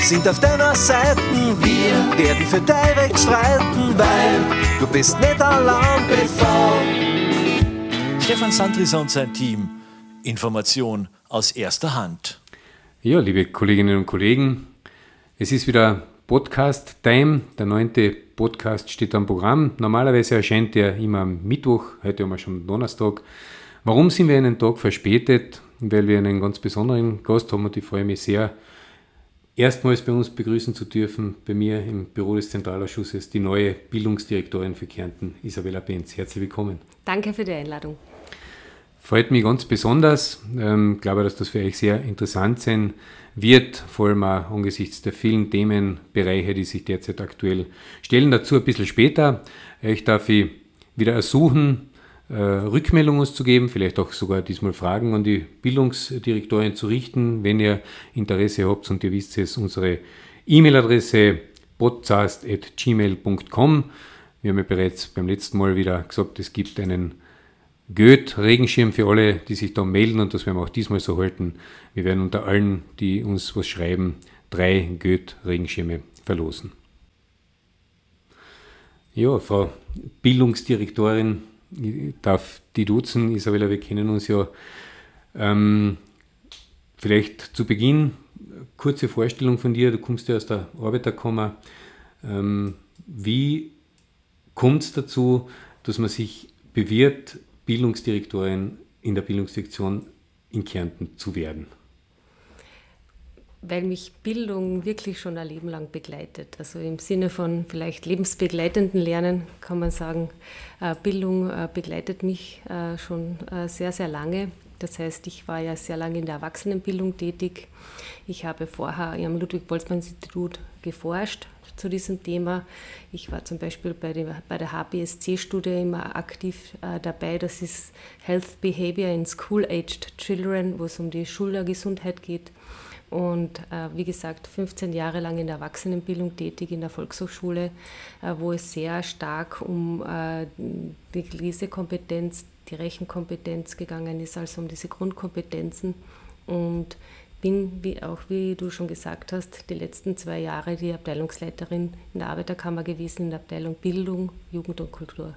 sind auf deiner Seite. Wir werden für dein Recht streiten, weil du bist nicht allein bevor. Stefan Sandriser und sein Team. Information aus erster Hand. Ja, liebe Kolleginnen und Kollegen, es ist wieder Podcast-Time. Der neunte Podcast steht am Programm. Normalerweise erscheint er immer am Mittwoch, heute haben wir schon Donnerstag. Warum sind wir einen Tag verspätet? Weil wir einen ganz besonderen Gast haben und ich freue mich sehr, erstmals bei uns begrüßen zu dürfen, bei mir im Büro des Zentralausschusses, die neue Bildungsdirektorin für Kärnten, Isabella Benz. Herzlich willkommen. Danke für die Einladung. Freut mich ganz besonders. Ich ähm, glaube, dass das für euch sehr interessant sein wird, vor allem auch angesichts der vielen Themenbereiche, die sich derzeit aktuell stellen. Dazu ein bisschen später. Ich darf ich wieder ersuchen, äh, Rückmeldungen zu geben, vielleicht auch sogar diesmal Fragen an die Bildungsdirektorin zu richten, wenn ihr Interesse habt und ihr wisst es, unsere E-Mail-Adresse podcast.gmail.com. Wir haben ja bereits beim letzten Mal wieder gesagt, es gibt einen Goethe-Regenschirm für alle, die sich da melden und das werden wir auch diesmal so halten. Wir werden unter allen, die uns was schreiben, drei Goethe-Regenschirme verlosen. Ja, Frau Bildungsdirektorin, ich darf die duzen, Isabella, wir kennen uns ja. Ähm, vielleicht zu Beginn kurze Vorstellung von dir. Du kommst ja aus der Arbeiterkammer. Ähm, wie kommt es dazu, dass man sich bewirbt, Bildungsdirektorin in der Bildungsdirektion in Kärnten zu werden? Weil mich Bildung wirklich schon ein Leben lang begleitet. Also im Sinne von vielleicht lebensbegleitenden Lernen kann man sagen, äh, Bildung äh, begleitet mich äh, schon sehr, sehr lange. Das heißt, ich war ja sehr lange in der Erwachsenenbildung tätig. Ich habe vorher am Ludwig-Boltzmann-Institut geforscht, zu diesem Thema. Ich war zum Beispiel bei der, bei der HBSC-Studie immer aktiv äh, dabei. Das ist Health Behavior in School-Aged Children, wo es um die Schulgesundheit geht. Und äh, wie gesagt, 15 Jahre lang in der Erwachsenenbildung tätig in der Volkshochschule, äh, wo es sehr stark um äh, die Lesekompetenz, die Rechenkompetenz gegangen ist, also um diese Grundkompetenzen. Und bin, wie auch wie du schon gesagt hast, die letzten zwei Jahre die Abteilungsleiterin in der Arbeiterkammer gewesen, in der Abteilung Bildung, Jugend und Kultur.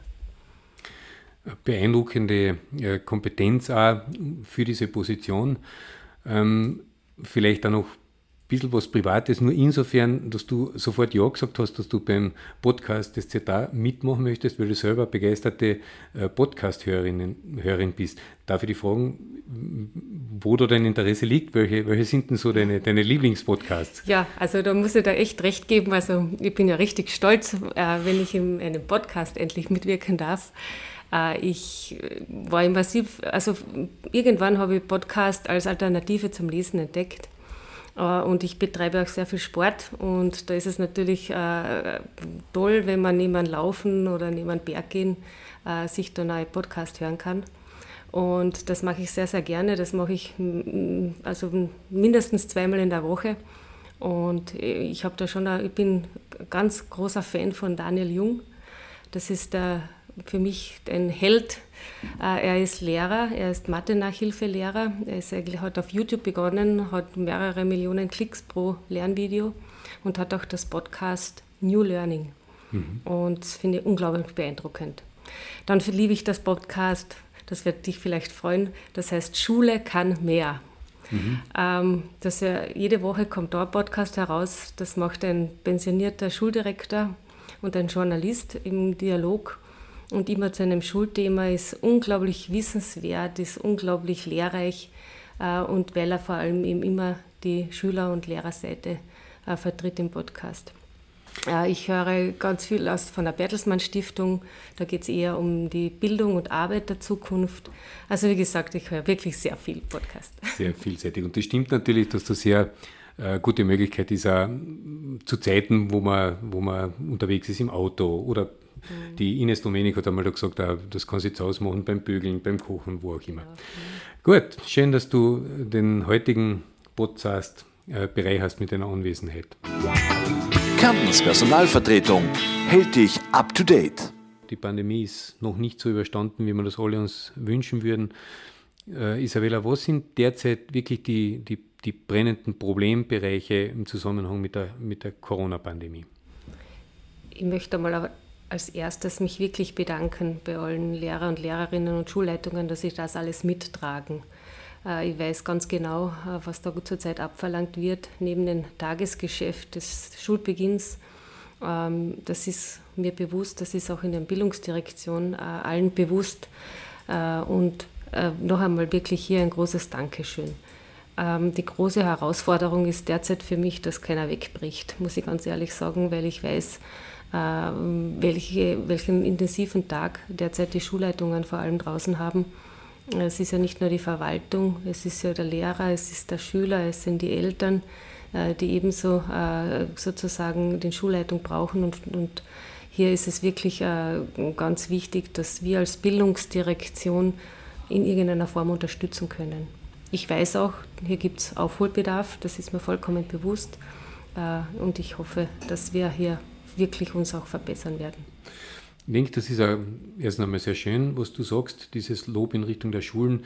Beeindruckende äh, Kompetenz auch für diese Position. Ähm, vielleicht auch noch bisschen was Privates, nur insofern, dass du sofort Ja gesagt hast, dass du beim Podcast des ZA mitmachen möchtest, weil du selber begeisterte äh, Podcast-Hörerin bist. Darf ich dich fragen, wo da dein Interesse liegt? Welche, welche sind denn so deine, deine Lieblingspodcasts? Ja, also da muss ich da echt recht geben. Also ich bin ja richtig stolz, äh, wenn ich in einem Podcast endlich mitwirken darf. Äh, ich war massiv, also irgendwann habe ich Podcast als Alternative zum Lesen entdeckt äh, und ich betreibe auch sehr viel Sport und da ist es natürlich äh, toll, wenn man neben Laufen oder neben Berg gehen äh, sich da neue Podcast hören kann. Und das mache ich sehr, sehr gerne. Das mache ich also mindestens zweimal in der Woche. Und ich habe da schon, ich bin ganz großer Fan von Daniel Jung. Das ist der, für mich ein Held äh, er ist Lehrer, er ist Mathe-Nachhilfelehrer. Er ist hat auf YouTube begonnen, hat mehrere Millionen Klicks pro Lernvideo und hat auch das Podcast New Learning. Mhm. Und das finde ich unglaublich beeindruckend. Dann liebe ich das Podcast, das wird dich vielleicht freuen, das heißt Schule kann mehr. Mhm. Ähm, das ja, jede Woche kommt da ein Podcast heraus, das macht ein pensionierter Schuldirektor und ein Journalist im Dialog und immer zu einem Schulthema ist unglaublich wissenswert, ist unglaublich lehrreich äh, und weil er vor allem eben immer die Schüler- und Lehrerseite äh, vertritt im Podcast. Äh, ich höre ganz viel aus von der Bertelsmann Stiftung, da geht es eher um die Bildung und Arbeit der Zukunft. Also wie gesagt, ich höre wirklich sehr viel Podcast. Sehr vielseitig und das stimmt natürlich, dass du sehr gute Möglichkeit ist, auch zu Zeiten, wo man, wo man unterwegs ist im Auto oder Mhm. Die Ines Domenik hat einmal gesagt, das kann sie zu Hause machen beim Bügeln, beim Kochen, wo auch immer. Ja, Gut, schön, dass du den heutigen Podcast äh, Bereich hast mit deiner Anwesenheit. Kärntens Personalvertretung hält dich up to date. Die Pandemie ist noch nicht so überstanden, wie wir das alle uns wünschen würden. Äh, Isabella, was sind derzeit wirklich die, die, die brennenden Problembereiche im Zusammenhang mit der, mit der Corona-Pandemie? Ich möchte mal als erstes mich wirklich bedanken bei allen Lehrer und Lehrerinnen und Schulleitungen, dass sie das alles mittragen. Äh, ich weiß ganz genau, äh, was da zurzeit abverlangt wird, neben dem Tagesgeschäft des Schulbeginns. Ähm, das ist mir bewusst, das ist auch in der Bildungsdirektion allen bewusst. Und noch einmal wirklich hier ein großes Dankeschön. Ähm, die große Herausforderung ist derzeit für mich, dass keiner wegbricht, muss ich ganz ehrlich sagen, weil ich weiß, welche, welchen intensiven Tag derzeit die Schulleitungen vor allem draußen haben. Es ist ja nicht nur die Verwaltung, es ist ja der Lehrer, es ist der Schüler, es sind die Eltern, äh, die ebenso äh, sozusagen den Schulleitung brauchen. Und, und hier ist es wirklich äh, ganz wichtig, dass wir als Bildungsdirektion in irgendeiner Form unterstützen können. Ich weiß auch, hier gibt es Aufholbedarf, das ist mir vollkommen bewusst. Und ich hoffe, dass wir hier wirklich uns auch verbessern werden. Ich denke, das ist erst einmal sehr schön, was du sagst, dieses Lob in Richtung der Schulen.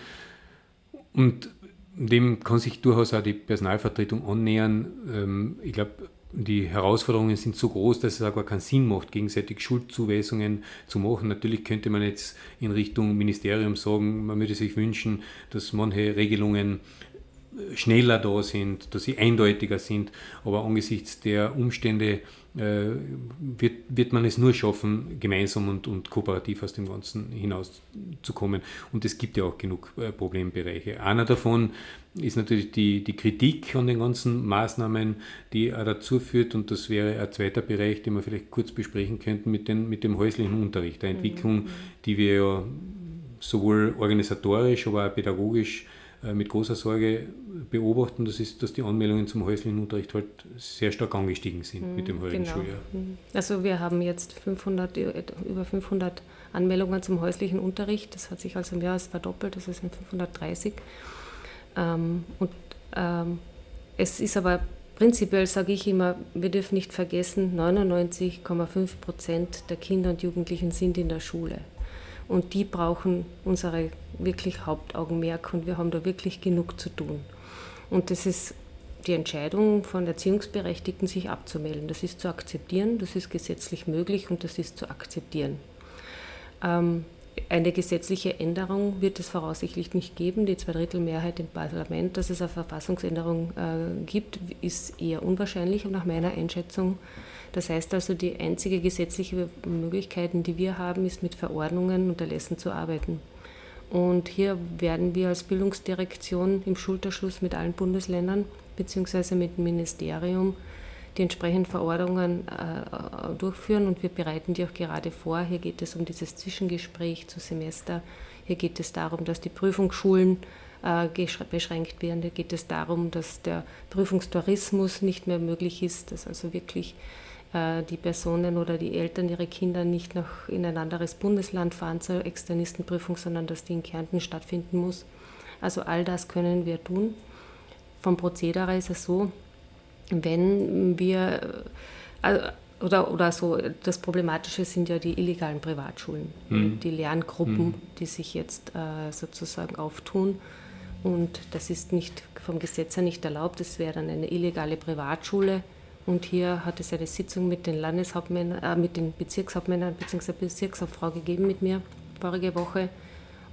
Und dem kann sich durchaus auch die Personalvertretung annähern. Ähm, ich glaube, die Herausforderungen sind so groß, dass es auch gar keinen Sinn macht, gegenseitig Schuldzuweisungen zu machen. Natürlich könnte man jetzt in Richtung Ministerium sagen, man würde sich wünschen, dass manche Regelungen schneller da sind, dass sie eindeutiger sind, aber angesichts der Umstände äh, wird, wird man es nur schaffen, gemeinsam und, und kooperativ aus dem Ganzen hinauszukommen. Und es gibt ja auch genug äh, Problembereiche. Einer davon ist natürlich die, die Kritik an den ganzen Maßnahmen, die auch dazu führt, und das wäre ein zweiter Bereich, den wir vielleicht kurz besprechen könnten, mit, den, mit dem häuslichen Unterricht, der Entwicklung, mhm. die wir ja sowohl organisatorisch, aber auch pädagogisch mit großer Sorge beobachten, das ist, dass die Anmeldungen zum häuslichen Unterricht halt sehr stark angestiegen sind mhm, mit dem heutigen genau. Schuljahr. Mhm. Also wir haben jetzt 500, über 500 Anmeldungen zum häuslichen Unterricht. Das hat sich also im Jahr verdoppelt, das sind 530. Ähm, und ähm, es ist aber prinzipiell, sage ich immer, wir dürfen nicht vergessen, 99,5 Prozent der Kinder und Jugendlichen sind in der Schule. Und die brauchen unsere wirklich Hauptaugenmerk und wir haben da wirklich genug zu tun. Und das ist die Entscheidung von Erziehungsberechtigten, sich abzumelden. Das ist zu akzeptieren, das ist gesetzlich möglich und das ist zu akzeptieren. Ähm, eine gesetzliche Änderung wird es voraussichtlich nicht geben. Die Zweidrittelmehrheit im Parlament, dass es eine Verfassungsänderung äh, gibt, ist eher unwahrscheinlich nach meiner Einschätzung. Das heißt also, die einzige gesetzliche Möglichkeit, die wir haben, ist mit Verordnungen und Erlässen zu arbeiten. Und hier werden wir als Bildungsdirektion im Schulterschluss mit allen Bundesländern bzw. mit dem Ministerium die entsprechenden Verordnungen äh, durchführen und wir bereiten die auch gerade vor. Hier geht es um dieses Zwischengespräch zu Semester. Hier geht es darum, dass die Prüfungsschulen äh, beschränkt werden. Hier geht es darum, dass der Prüfungstourismus nicht mehr möglich ist, dass also wirklich die Personen oder die Eltern ihre Kinder nicht noch in ein anderes Bundesland fahren zur Externistenprüfung, sondern dass die in Kärnten stattfinden muss. Also all das können wir tun. Vom Prozedere ist es so, wenn wir, also, oder, oder so, das Problematische sind ja die illegalen Privatschulen, mhm. die Lerngruppen, mhm. die sich jetzt äh, sozusagen auftun. Und das ist nicht vom Gesetz her nicht erlaubt. Es wäre dann eine illegale Privatschule. Und hier hat es eine Sitzung mit den Landeshauptmännern, äh, mit den Bezirkshauptmännern bzw. Bezirkshauptfrau gegeben mit mir vorige Woche.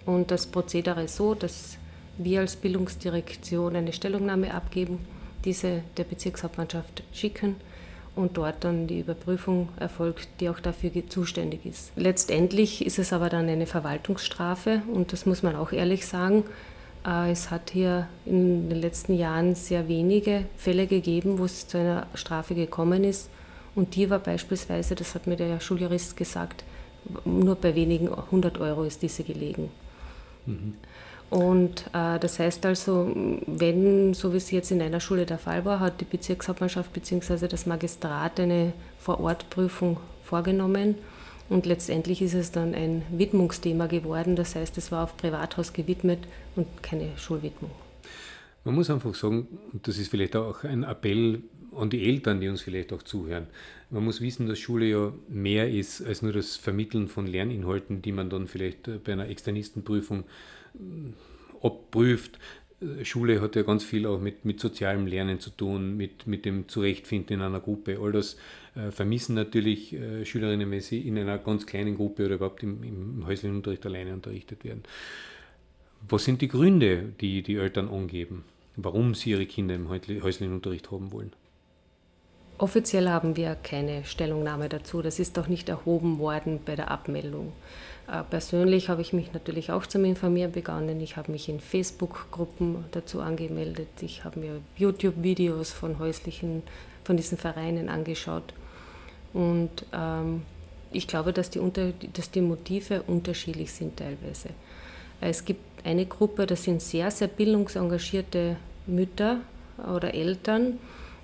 Und das Prozedere ist so, dass wir als Bildungsdirektion eine Stellungnahme abgeben diese der Bezirkshauptmannschaft schicken und dort dann die Überprüfung erfolgt, die auch dafür zuständig ist. Letztendlich ist es aber dann eine Verwaltungsstrafe und das muss man auch ehrlich sagen. Äh, es hat hier in den letzten Jahren sehr wenige Fälle gegeben, wo es zu einer Strafe gekommen ist. Und die war beispielsweise, das hat mir der Schuljurist gesagt, nur bei wenigen 100 Euro ist diese gelegen. Mhm. Und äh, das heißt also, wenn, so wie es jetzt in einer Schule der Fall war, hat die Bezirkshauptmannschaft bzw. das Magistrat eine Vorortprüfung vorgenommen. Und letztendlich ist es dann ein Widmungsthema geworden. Das heißt, es war auf Privathaus gewidmet und keine Schulwidmung. Man muss einfach sagen, und das ist vielleicht auch ein Appell an die Eltern, die uns vielleicht auch zuhören. Man muss wissen, dass Schule ja mehr ist als nur das Vermitteln von Lerninhalten, die man dann vielleicht bei einer Externistenprüfung abprüft. Schule hat ja ganz viel auch mit, mit sozialem Lernen zu tun, mit, mit dem Zurechtfinden in einer Gruppe. All das äh, vermissen natürlich äh, Schülerinnen, wenn sie in einer ganz kleinen Gruppe oder überhaupt im, im häuslichen Unterricht alleine unterrichtet werden. Was sind die Gründe, die die Eltern angeben, warum sie ihre Kinder im häuslichen Unterricht haben wollen? Offiziell haben wir keine Stellungnahme dazu. Das ist auch nicht erhoben worden bei der Abmeldung. Äh, persönlich habe ich mich natürlich auch zum Informieren begonnen. Ich habe mich in Facebook-Gruppen dazu angemeldet. Ich habe mir YouTube-Videos von häuslichen, von diesen Vereinen angeschaut. Und ähm, ich glaube, dass die, unter, dass die Motive unterschiedlich sind teilweise. Es gibt eine Gruppe, das sind sehr, sehr bildungsengagierte Mütter oder Eltern,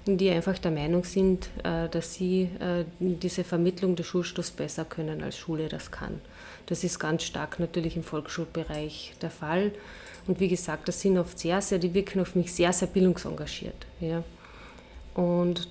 die einfach der Meinung sind, äh, dass sie äh, diese Vermittlung des Schulstoffs besser können, als Schule das kann. Das ist ganz stark natürlich im Volksschulbereich der Fall. Und wie gesagt, das sind oft sehr, sehr, die wirken auf mich sehr, sehr bildungsengagiert. Ja. Und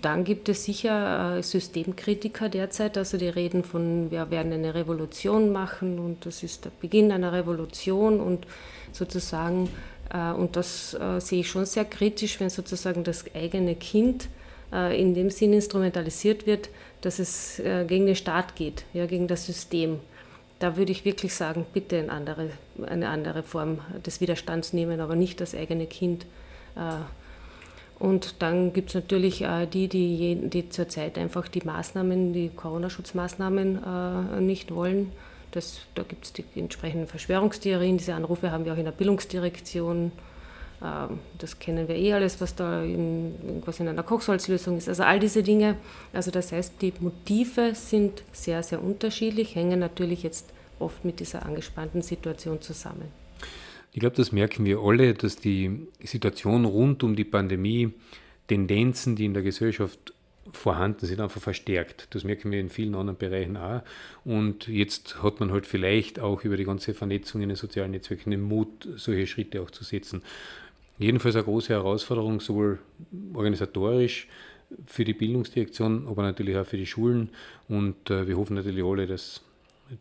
dann gibt es sicher äh, Systemkritiker derzeit, also die reden von, wir werden eine Revolution machen und das ist der Beginn einer Revolution und sozusagen äh, und das äh, sehe ich schon sehr kritisch, wenn sozusagen das eigene Kind äh, in dem Sinn instrumentalisiert wird, dass es gegen den Staat geht, ja, gegen das System. Da würde ich wirklich sagen, bitte eine andere, eine andere Form des Widerstands nehmen, aber nicht das eigene Kind. Und dann gibt es natürlich die, die, die zurzeit einfach die Maßnahmen, die Corona-Schutzmaßnahmen nicht wollen das, da gibt es die entsprechenden Verschwörungstheorien. Diese Anrufe haben wir auch in der Bildungsdirektion. Ähm, das kennen wir eh alles, was da in, irgendwas in einer Kochsalzlösung ist. Also all diese Dinge. Also das heißt, die Motive sind sehr, sehr unterschiedlich, hängen natürlich jetzt oft mit dieser angespannten Situation zusammen. Ich glaube, das merken wir alle, dass die Situation rund um die Pandemie Tendenzen, die in der Gesellschaft vorhanden sind, einfach verstärkt. Das merken wir in vielen anderen Bereichen auch. Und jetzt hat man halt vielleicht auch über die ganze Vernetzung in den sozialen Netzwerken den Mut, solche Schritte auch zu setzen. Jedenfalls eine große Herausforderung, sowohl organisatorisch für die Bildungsdirektion, aber natürlich auch für die Schulen. Und äh, wir hoffen natürlich alle, dass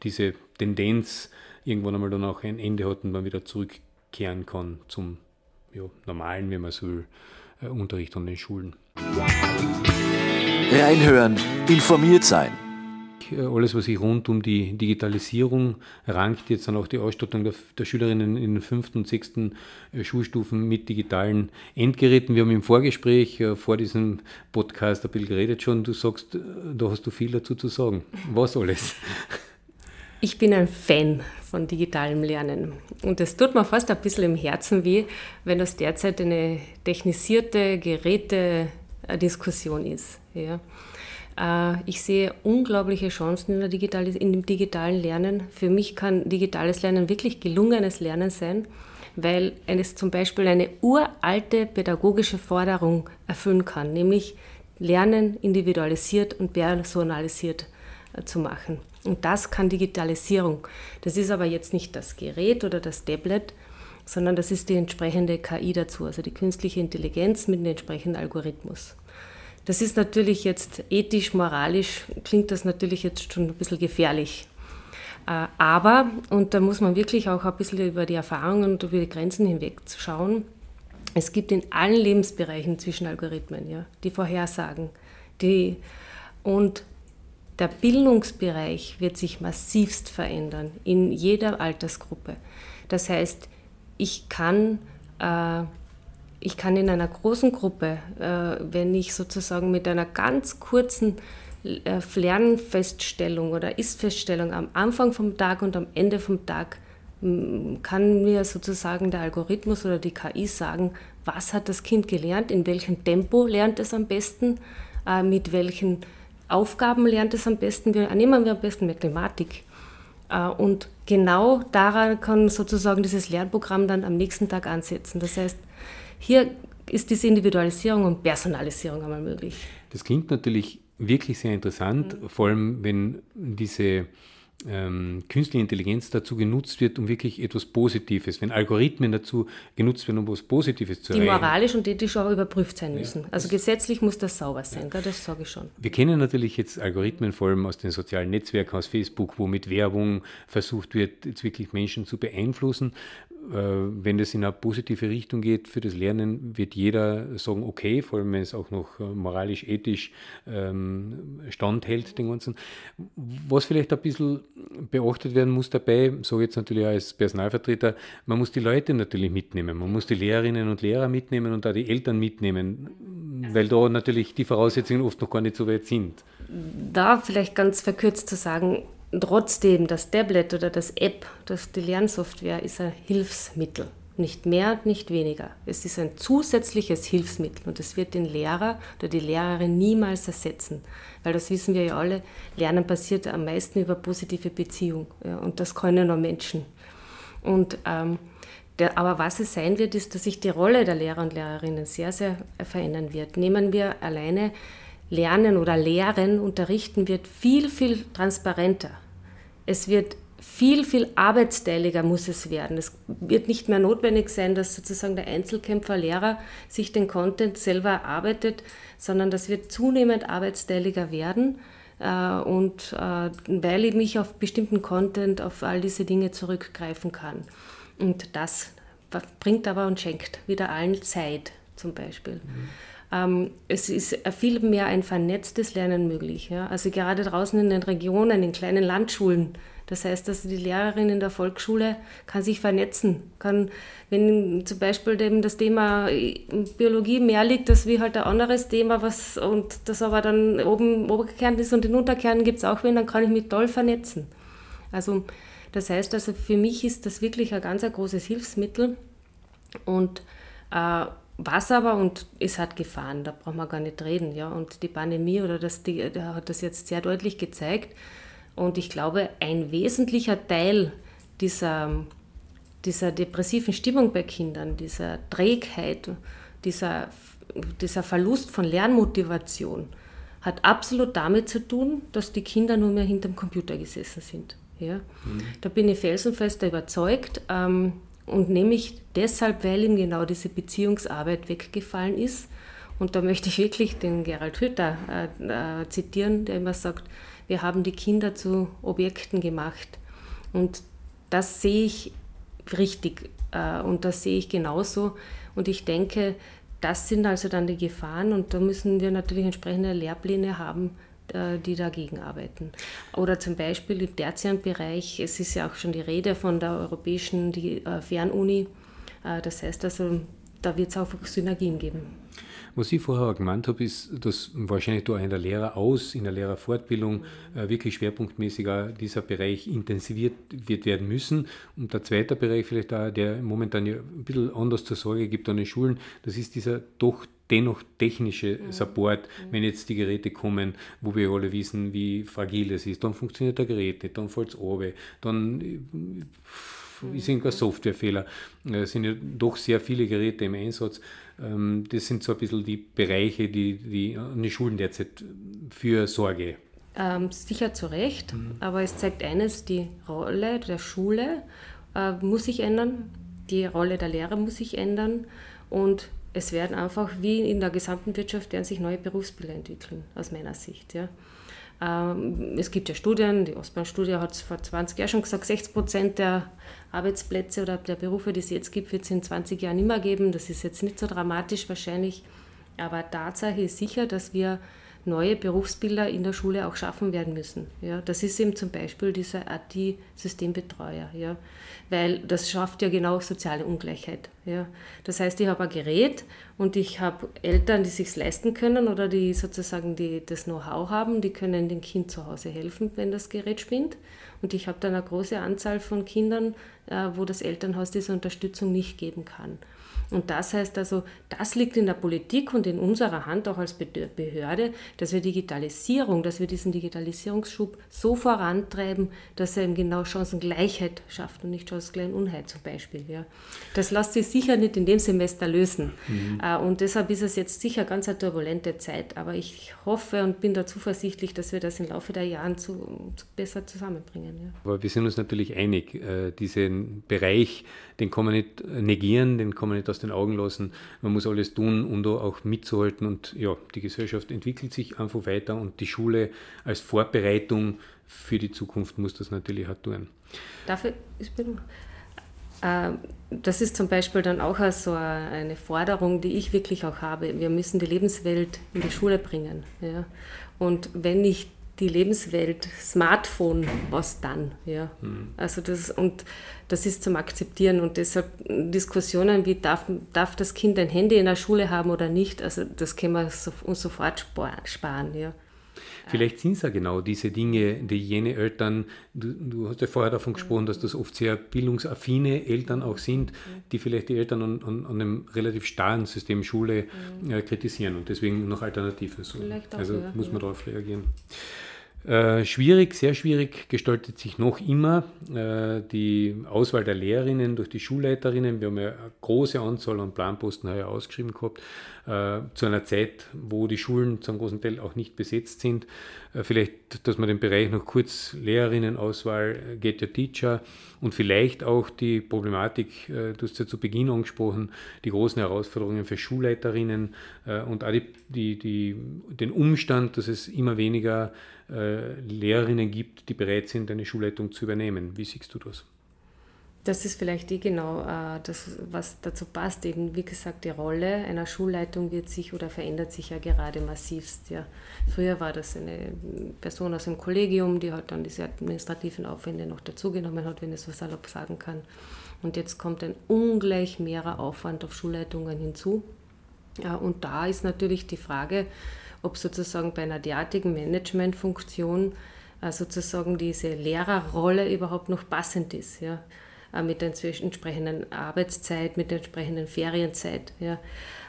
diese Tendenz irgendwann einmal dann auch ein Ende hat und man wieder zurückkehren kann zum ja, normalen, wenn man so will, äh, Unterricht an den Schulen. Reinhören, informiert sein. Alles, was sich rund um die Digitalisierung rankt, jetzt dann auch die Ausstattung der, der Schülerinnen in den fünften und sechsten äh, Schulstufen mit digitalen Endgeräten. Wir haben im Vorgespräch äh, vor diesem Podcast ein bisschen geredet schon. Du sagst, äh, da hast du viel dazu zu sagen. Was alles? Ich bin ein Fan von digitalem Lernen. Und es tut mir fast ein bisschen im Herzen weh, wenn das derzeit eine technisierte Geräte-Diskussion ist. Ja. Äh, ich sehe unglaubliche Chancen in, der in dem digitalen Lernen. Für mich kann digitales Lernen wirklich gelungenes Lernen sein, weil es zum Beispiel eine uralte pädagogische Forderung erfüllen kann, nämlich Lernen individualisiert und personalisiert äh, zu machen. Und das kann Digitalisierung. Das ist aber jetzt nicht das Gerät oder das Tablet, sondern das ist die entsprechende KI dazu, also die künstliche Intelligenz mit dem entsprechenden Algorithmus. Das ist natürlich jetzt ethisch, moralisch, klingt das natürlich jetzt schon ein bisschen gefährlich. Äh, aber, und da muss man wirklich auch ein bisschen über die Erfahrungen und über die Grenzen hinweg schauen, es gibt in allen Lebensbereichen zwischen Algorithmen, ja, die Vorhersagen. Die, und der Bildungsbereich wird sich massivst verändern in jeder Altersgruppe. Das heißt, ich kann äh, ich kann in einer großen Gruppe, äh, wenn ich sozusagen mit einer ganz kurzen äh, Lernfeststellung oder Ist-Feststellung am Anfang vom Tag und am Ende vom Tag kann mir sozusagen der Algorithmus oder die KI sagen, was hat das Kind gelernt, in welchem Tempo lernt es am besten, äh, mit welchen Aufgaben lernt es am besten. Wir, nehmen wir am besten Mathematik. Und genau daran kann sozusagen dieses Lernprogramm dann am nächsten Tag ansetzen. Das heißt, hier ist diese Individualisierung und Personalisierung einmal möglich. Das klingt natürlich wirklich sehr interessant, mhm. vor allem wenn diese ähm, künstliche Intelligenz dazu genutzt wird, um wirklich etwas Positives, wenn Algorithmen dazu genutzt werden, um etwas Positives zu erreichen. Die moralisch und ethisch auch überprüft sein müssen. Ja, also gesetzlich muss das sauber sein, ja. das sage ich schon. Wir kennen natürlich jetzt Algorithmen vor allem aus den sozialen Netzwerken, aus Facebook, wo mit Werbung versucht wird, jetzt wirklich Menschen zu beeinflussen. Wenn das in eine positive Richtung geht für das Lernen, wird jeder sagen, okay, vor allem wenn es auch noch äh, moralisch, ethisch ähm, standhält, den ganzen. Was vielleicht ein bisschen beachtet werden muss dabei, ich jetzt natürlich als Personalvertreter, man muss die Leute natürlich mitnehmen, man muss die Lehrerinnen und Lehrer mitnehmen und auch die Eltern mitnehmen, weil da natürlich die Voraussetzungen oft noch gar nicht so weit sind. Da vielleicht ganz verkürzt zu sagen, trotzdem, das Tablet oder das App, das die Lernsoftware ist ein Hilfsmittel. Nicht mehr, nicht weniger. Es ist ein zusätzliches Hilfsmittel und es wird den Lehrer oder die Lehrerin niemals ersetzen. Weil das wissen wir ja alle, Lernen passiert am meisten über positive Beziehung. Ja, und das können nur Menschen. Und, ähm, der, aber was es sein wird, ist, dass sich die Rolle der Lehrer und Lehrerinnen sehr, sehr verändern wird. Nehmen wir alleine Lernen oder Lehren, Unterrichten wird viel, viel transparenter. Es wird viel, viel arbeitsteiliger muss es werden. Es wird nicht mehr notwendig sein, dass sozusagen der Einzelkämpfer Lehrer sich den Content selber erarbeitet, sondern das wird zunehmend arbeitsteiliger werden. Äh, und äh, weil ich mich auf bestimmten Content, auf all diese Dinge zurückgreifen kann. Und das bringt aber und schenkt wieder allen Zeit zum Beispiel. Mhm. Ähm, es ist viel mehr ein vernetztes Lernen möglich. Ja? Also gerade draußen in den Regionen, in kleinen Landschulen. Das heißt, dass die Lehrerin in der Volksschule kann sich vernetzen, kann, wenn zum Beispiel dem das Thema Biologie mehr liegt, als wie halt ein anderes Thema, was und das aber dann oben Oberkern ist und den Unterkern gibt es auch wen, dann kann ich mich toll vernetzen. Also das heißt also, für mich ist das wirklich ein ganz ein großes Hilfsmittel und äh, was aber, und es hat Gefahren, da brauchen wir gar nicht reden, ja, und die Pandemie oder das, die, hat das jetzt sehr deutlich gezeigt. Und ich glaube, ein wesentlicher Teil dieser, dieser depressiven Stimmung bei Kindern, dieser Trägheit, dieser, dieser Verlust von Lernmotivation, hat absolut damit zu tun, dass die Kinder nur mehr hinterm Computer gesessen sind. Ja? Mhm. Da bin ich felsenfest überzeugt. Ähm, und nämlich deshalb, weil ihm genau diese Beziehungsarbeit weggefallen ist. Und da möchte ich wirklich den Gerald Hütter äh, äh, zitieren, der immer sagt, wir haben die Kinder zu Objekten gemacht. Und das sehe ich richtig äh, und das sehe ich genauso. Und ich denke, das sind also dann die Gefahren und da müssen wir natürlich entsprechende Lehrpläne haben, die dagegen arbeiten. Oder zum Beispiel im tertiären Bereich, es ist ja auch schon die Rede von der europäischen die, äh, Fernuni. Äh, das heißt also, da wird es auch Synergien geben. Was ich vorher gemeint habe, ist, dass wahrscheinlich da in der Lehrer aus, in der Lehrerfortbildung äh, wirklich schwerpunktmäßiger dieser Bereich intensiviert wird werden müssen. Und der zweite Bereich vielleicht auch, der momentan ja ein bisschen anders zur Sorge gibt an den Schulen, das ist dieser doch dennoch technische mhm. Support, mhm. wenn jetzt die Geräte kommen, wo wir alle wissen, wie fragil es ist, dann funktioniert der Gerät nicht, dann fällt es runter, dann äh, ist irgendein Softwarefehler. Es sind ja doch sehr viele Geräte im Einsatz. Ähm, das sind so ein bisschen die Bereiche, die, die an die Schulen derzeit für Sorge. Ähm, sicher zu Recht, mhm. aber es zeigt eines, die Rolle der Schule äh, muss sich ändern, die Rolle der Lehrer muss sich ändern und es werden einfach, wie in der gesamten Wirtschaft, werden sich neue Berufsbilder entwickeln, aus meiner Sicht. Ja. Ähm, es gibt ja Studien, die Ostbahn-Studie hat es vor 20 Jahren schon gesagt, 60 Prozent der Arbeitsplätze oder der Berufe, die es jetzt gibt, wird es in 20 Jahren immer geben. Das ist jetzt nicht so dramatisch wahrscheinlich, aber Tatsache ist sicher, dass wir neue Berufsbilder in der Schule auch schaffen werden müssen. Ja, das ist eben zum Beispiel dieser AT-Systembetreuer, ja, weil das schafft ja genau soziale Ungleichheit. Ja. Das heißt, ich habe ein Gerät und ich habe Eltern, die sich leisten können oder die sozusagen die, das Know-how haben, die können dem Kind zu Hause helfen, wenn das Gerät spinnt. Und ich habe dann eine große Anzahl von Kindern, äh, wo das Elternhaus diese Unterstützung nicht geben kann. Und das heißt also, das liegt in der Politik und in unserer Hand auch als Behörde, dass wir Digitalisierung, dass wir diesen Digitalisierungsschub so vorantreiben, dass er eben genau Chancengleichheit schafft und nicht Chancenunheit zum Beispiel. Ja. Das lässt sich sicher nicht in dem Semester lösen. Mhm. Äh, und deshalb ist es jetzt sicher ganz eine turbulente Zeit. Aber ich hoffe und bin da zuversichtlich, dass wir das im Laufe der Jahre zu, zu besser zusammenbringen. Ja. Aber wir sind uns natürlich einig, äh, diesen Bereich, den kann man nicht negieren, den kann man nicht aus den Augen lassen. Man muss alles tun, um da auch mitzuhalten. Und ja, die Gesellschaft entwickelt sich einfach weiter und die Schule als Vorbereitung für die Zukunft muss das natürlich auch tun. Dafür ist Äh, das ist zum Beispiel dann auch so eine Forderung, die ich wirklich auch habe. Wir müssen die Lebenswelt in die Schule bringen. Ja. Und wenn nicht die Lebenswelt Smartphone, was dann? Ja. Mhm. Also das, und das ist zum Akzeptieren und deshalb Diskussionen wie darf, darf das Kind ein Handy in der Schule haben oder nicht, also das können wir uns sofort sparen. Ja. Vielleicht sind es ja genau diese Dinge, die jene Eltern, du, du, hast ja vorher davon gesprochen, dass das oft sehr bildungsaffine Eltern auch sind, die vielleicht die Eltern an, an, an einem relativ starren System Schule äh, kritisieren und deswegen noch Alternativen suchen. Also muss man darauf reagieren. Äh, schwierig, sehr schwierig gestaltet sich noch immer äh, die Auswahl der Lehrerinnen durch die Schulleiterinnen. Wir haben ja eine große Anzahl an Planposten heuer ausgeschrieben gehabt, äh, zu einer Zeit, wo die Schulen zum großen Teil auch nicht besetzt sind. Äh, vielleicht, dass man den Bereich noch kurz Lehrerinnenauswahl, äh, Get Your Teacher und vielleicht auch die Problematik, du hast ja zu Beginn angesprochen, die großen Herausforderungen für Schulleiterinnen und auch die, die, die, den Umstand, dass es immer weniger Lehrerinnen gibt, die bereit sind, eine Schulleitung zu übernehmen. Wie siehst du das? Das ist vielleicht eh genau äh, das, was dazu passt. Eben, wie gesagt, die Rolle einer Schulleitung wird sich oder verändert sich ja gerade massivst. Ja. Früher war das eine Person aus dem Kollegium, die halt dann diese administrativen Aufwände noch dazugenommen hat, wenn ich es so salopp sagen kann. Und jetzt kommt ein ungleich mehrer Aufwand auf Schulleitungen hinzu. Ja, und da ist natürlich die Frage, ob sozusagen bei einer derartigen Managementfunktion äh, sozusagen diese Lehrerrolle überhaupt noch passend ist. Ja mit der entsprechenden Arbeitszeit, mit der entsprechenden Ferienzeit. Ja.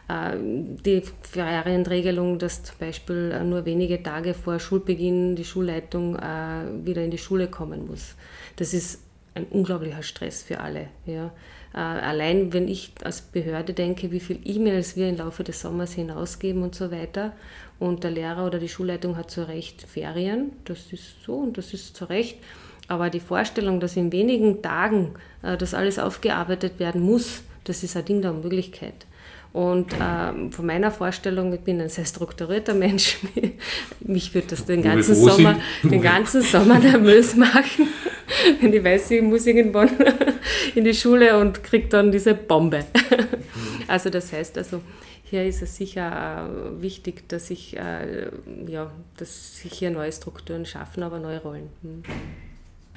Äh, die Ferienregelung, dass zum Beispiel äh, nur wenige Tage vor Schulbeginn die Schulleitung wieder in die Schule kommen muss. Das ist ein unglaublicher Stress für alle. Ja. Allein wenn ich als Behörde denke, wie viele E-Mails wir im Laufe des Sommers hinausgeben und so weiter. Und der Lehrer oder die Schulleitung hat zu Recht Ferien, das ist so und das ist zu Recht. Aber die Vorstellung, dass in wenigen Tagen äh, das alles aufgearbeitet werden muss, das ist ein Ding der Unmöglichkeit. Und äh, von meiner Vorstellung, ich bin ein sehr strukturierter Mensch, mich würde das den ganzen Sommer, den ganzen Sommer nervös machen, wenn ich weiß, ich muss irgendwann in die Schule und kriege dann diese Bombe. Also das heißt also, hier ist es sicher äh, wichtig, dass ich, äh, ja, dass sich hier neue Strukturen schaffen, aber neue Rollen. Hm.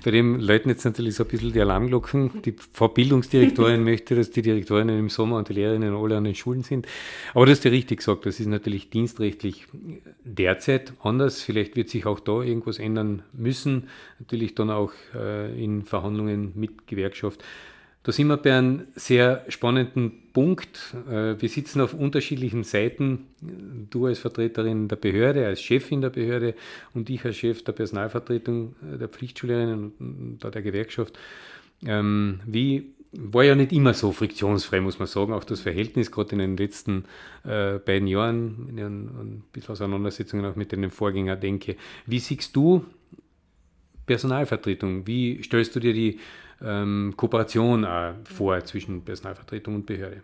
Bei dem läuten jetzt natürlich so ein bisschen die Alarmglocken. Die Frau Bildungsdirektorin möchte, dass die Direktorinnen im Sommer und die Lehrerinnen alle an den Schulen sind. Aber das ist ja richtig gesagt, das ist natürlich dienstrechtlich derzeit anders. Vielleicht wird sich auch da irgendwas ändern müssen. Natürlich dann auch äh, in Verhandlungen mit Gewerkschaft. Da sind wir bei einem sehr spannenden Punkt. Äh, wir sitzen auf unterschiedlichen Seiten. Du als Vertreterin der Behörde, als Chefin der Behörde und ich als Chef der Personalvertretung äh, der Pflichtschulerinnen und der Gewerkschaft. Ähm, wie war ja nicht immer so friktionsfrei, muss man sagen. Auch das Verhältnis, gerade in den letzten äh, beiden Jahren, in ein bisschen Auseinandersetzungen auch mit den Vorgängern denke. Wie siehst du Personalvertretung? Wie stellst du dir die ähm, Kooperation auch vor zwischen Personalvertretung und Behörde?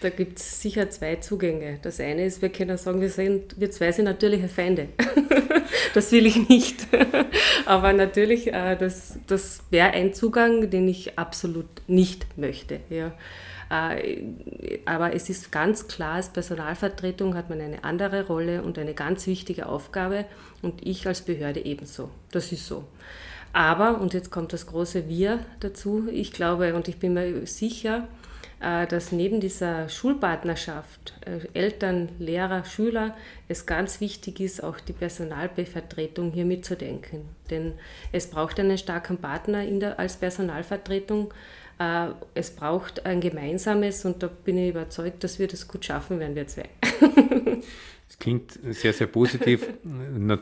Da gibt es sicher zwei Zugänge. Das eine ist, wir können sagen, wir, sind, wir zwei sind natürliche Feinde. das will ich nicht. Aber natürlich, äh, das, das wäre ein Zugang, den ich absolut nicht möchte. Ja. Äh, aber es ist ganz klar, als Personalvertretung hat man eine andere Rolle und eine ganz wichtige Aufgabe und ich als Behörde ebenso. Das ist so. Aber, und jetzt kommt das große Wir dazu, ich glaube und ich bin mir sicher, äh, dass neben dieser Schulpartnerschaft äh, Eltern, Lehrer, Schüler es ganz wichtig ist, auch die Personalvertretung hier mitzudenken. Denn es braucht einen starken Partner der, als Personalvertretung. Äh, es braucht ein gemeinsames und da bin ich überzeugt, dass wir das gut schaffen werden, wir zwei. Das klingt sehr, sehr positiv.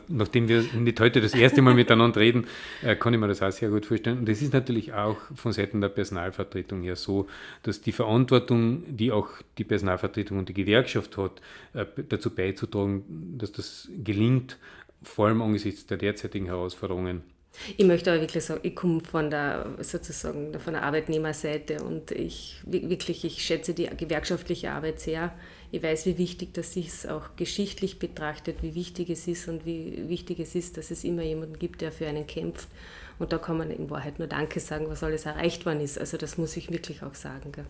Nachdem wir nicht heute das erste Mal miteinander reden, äh, kann ich mir das auch sehr gut vorstellen. Und es ist natürlich auch von Seiten der Personalvertretung her so, dass die Verantwortung, die auch die Personalvertretung und die Gewerkschaft hat, äh, dazu beizutragen, dass das gelingt, vor allem angesichts der derzeitigen Herausforderungen. Ich möchte aber wirklich sagen, ich komme von der sozusagen von der Arbeitnehmerseite und ich wirklich, ich schätze die gewerkschaftliche Arbeit sehr Ich weiß, wie wichtig das ist, auch geschichtlich betrachtet, wie wichtig es ist und wie wichtig es ist, dass es immer jemanden gibt, der für einen kämpft. Und da kann man in Wahrheit nur Danke sagen, was alles erreicht worden ist. Also das muss ich wirklich auch sagen. Gell.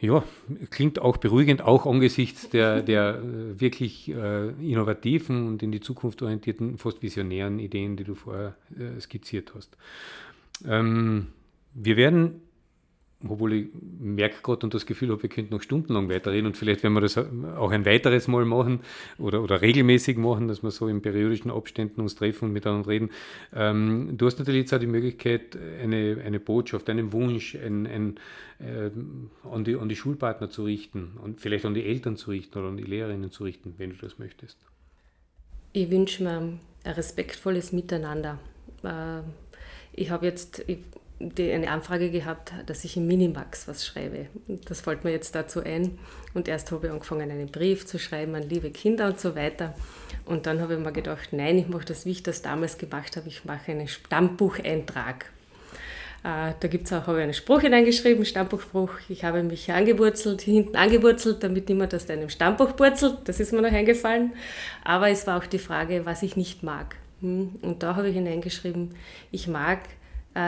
Ja, klingt auch beruhigend, auch angesichts der, der äh, wirklich äh, innovativen und in die Zukunft orientierten, fast visionären Ideen, die du vorher äh, skizziert hast. Ähm, wir werden obwohl ich merke gerade und das Gefühl habe, wir könnten noch stundenlang weiterreden und vielleicht werden wir das auch ein weiteres Mal machen oder, oder regelmäßig machen, dass wir so in periodischen Abständen uns treffen und miteinander reden. Ähm, du hast natürlich jetzt auch die Möglichkeit, eine, eine Botschaft, einen Wunsch ein, ein, äh, an, die, an die Schulpartner zu richten und vielleicht an die Eltern zu richten oder an die Lehrerinnen zu richten, wenn du das möchtest. Ich wünsche mir ein respektvolles Miteinander. Äh, ich habe jetzt, ich die, eine Anfrage gehabt, dass ich im Minimax was schreibe. Das fällt mir jetzt dazu ein. Und erst habe ich angefangen, einen Brief zu schreiben an liebe Kinder und so weiter. Und dann habe ich mir gedacht, nein, ich mache das, wie ich das damals gemacht habe, ich mache einen Stammbucheintrag. Äh, da gibt es auch, habe ich einen Spruch hineingeschrieben, Stammbuchspruch. Ich habe mich angewurzelt, hinten angewurzelt, damit niemand aus deinem Stammbuch purzelt. Das ist mir noch eingefallen. Aber es war auch die Frage, was ich nicht mag. Hm? Und da habe ich hineingeschrieben, ich mag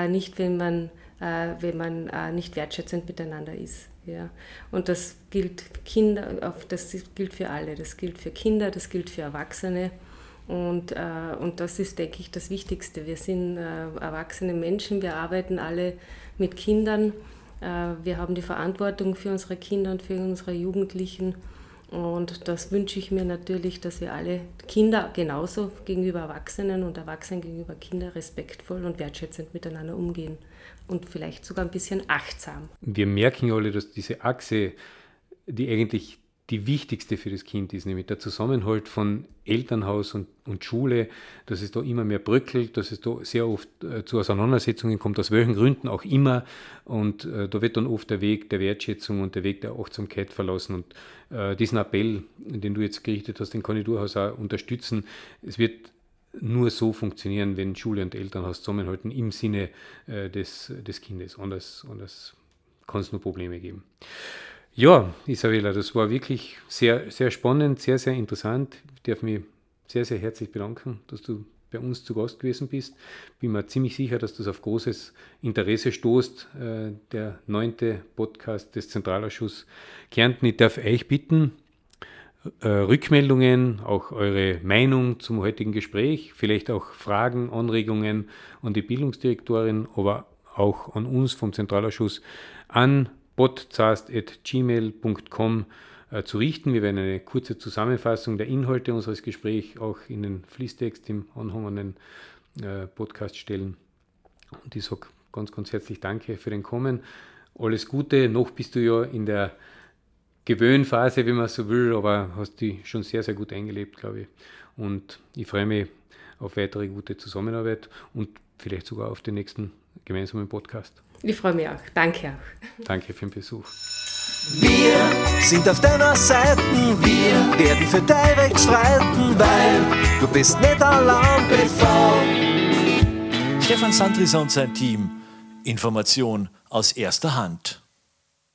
nicht, wenn man, äh, wenn man äh, nicht wertschätzend miteinander ist. Ja. Und das gilt, Kinder, das gilt für alle. Das gilt für Kinder, das gilt für Erwachsene. Und, äh, und das ist, denke ich, das Wichtigste. Wir sind äh, erwachsene Menschen, wir arbeiten alle mit Kindern. Äh, wir haben die Verantwortung für unsere Kinder und für unsere Jugendlichen. Und das wünsche ich mir natürlich, dass wir alle Kinder genauso gegenüber Erwachsenen und Erwachsenen gegenüber Kindern respektvoll und wertschätzend miteinander umgehen und vielleicht sogar ein bisschen achtsam. Wir merken alle, dass diese Achse, die eigentlich die wichtigste für das Kind ist, nämlich der Zusammenhalt von Elternhaus und, und Schule, dass es da immer mehr bröckelt, dass es da sehr oft äh, zu Auseinandersetzungen kommt, aus welchen Gründen auch immer. Und äh, da wird dann oft der Weg der Wertschätzung und der Weg der Achtsamkeit verlassen. Und äh, diesen Appell, den du jetzt gerichtet hast, den kann ich durchaus auch unterstützen. Es wird nur so funktionieren, wenn Schule und Elternhaus zusammenhalten im Sinne äh, des, des Kindes. Anders, anders kann es nur Probleme geben. Ja, Isabella, das war wirklich sehr, sehr spannend, sehr, sehr interessant. Ich darf mich sehr, sehr herzlich bedanken, dass du bei uns zu Gast gewesen bist. Bin mir ziemlich sicher, dass das auf großes Interesse stoßt, äh, der neunte Podcast des Zentralausschusses Kärnten. Ich darf euch bitten, äh, Rückmeldungen, auch eure Meinung zum heutigen Gespräch, vielleicht auch Fragen, Anregungen an die Bildungsdirektorin, aber auch an uns vom Zentralausschuss an podcast.gmail.com äh, zu richten. Wir werden eine kurze Zusammenfassung der Inhalte unseres Gesprächs auch in den Fließtext im anhängenden äh, Podcast stellen. Und ich sage ganz, ganz herzlich Danke für den Kommen. Alles Gute. Noch bist du ja in der Gewöhnphase, wenn man so will, aber hast dich schon sehr, sehr gut eingelebt, glaube ich. Und ich freue mich auf weitere gute Zusammenarbeit und vielleicht sogar auf den nächsten gemeinsamen Podcast. Ich freue mich auch. Danke auch. Danke für den Besuch. Wir sind auf deiner Seite, wir werden für dein Recht streiten, weil du bist nicht allein bevor. Stefan Sandrisa und sein Team. Information aus erster Hand.